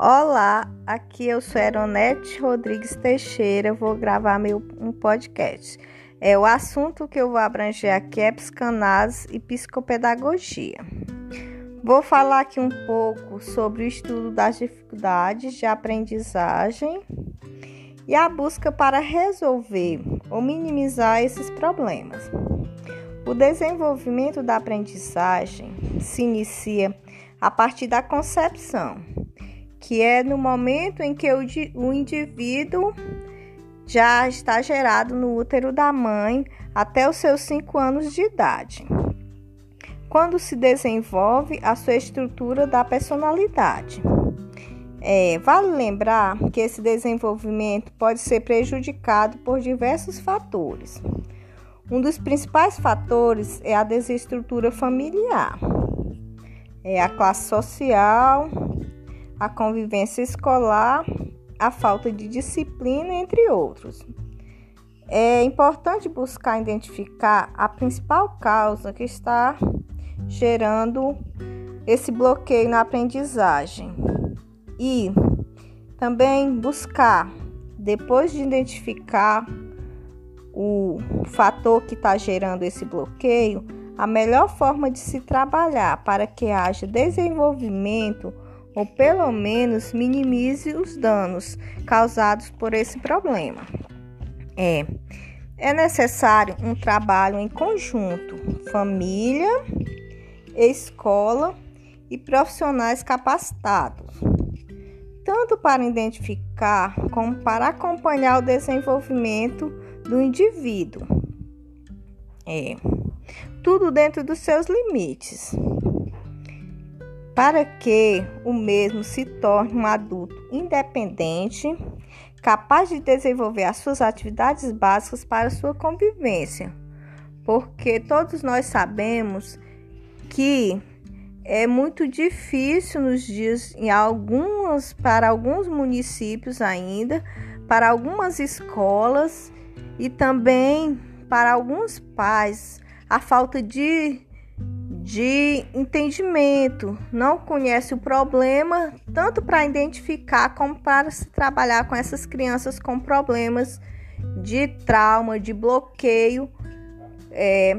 Olá, aqui eu sou Eronete Rodrigues Teixeira, vou gravar meu um podcast. É o assunto que eu vou abranger aqui é psicanálise e psicopedagogia. Vou falar aqui um pouco sobre o estudo das dificuldades de aprendizagem e a busca para resolver ou minimizar esses problemas. O desenvolvimento da aprendizagem se inicia a partir da concepção que é no momento em que o, o indivíduo já está gerado no útero da mãe até os seus 5 anos de idade, quando se desenvolve a sua estrutura da personalidade. É, vale lembrar que esse desenvolvimento pode ser prejudicado por diversos fatores. Um dos principais fatores é a desestrutura familiar, é a classe social, a convivência escolar, a falta de disciplina, entre outros. É importante buscar identificar a principal causa que está gerando esse bloqueio na aprendizagem e também buscar, depois de identificar o fator que está gerando esse bloqueio, a melhor forma de se trabalhar para que haja desenvolvimento ou pelo menos minimize os danos causados por esse problema. É, é necessário um trabalho em conjunto, família, escola e profissionais capacitados, tanto para identificar como para acompanhar o desenvolvimento do indivíduo. É, tudo dentro dos seus limites para que o mesmo se torne um adulto independente, capaz de desenvolver as suas atividades básicas para sua convivência. Porque todos nós sabemos que é muito difícil nos dias em algumas para alguns municípios ainda, para algumas escolas e também para alguns pais a falta de de entendimento, não conhece o problema, tanto para identificar como para se trabalhar com essas crianças com problemas de trauma, de bloqueio, é,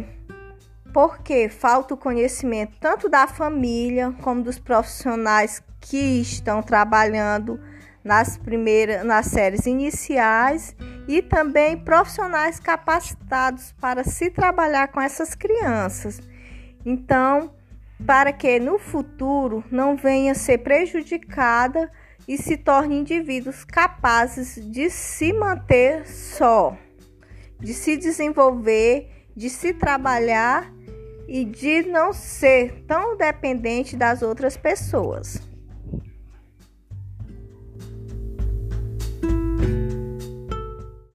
porque falta o conhecimento tanto da família como dos profissionais que estão trabalhando nas primeiras, nas séries iniciais e também profissionais capacitados para se trabalhar com essas crianças. Então, para que no futuro não venha ser prejudicada e se torne indivíduos capazes de se manter só, de se desenvolver, de se trabalhar e de não ser tão dependente das outras pessoas.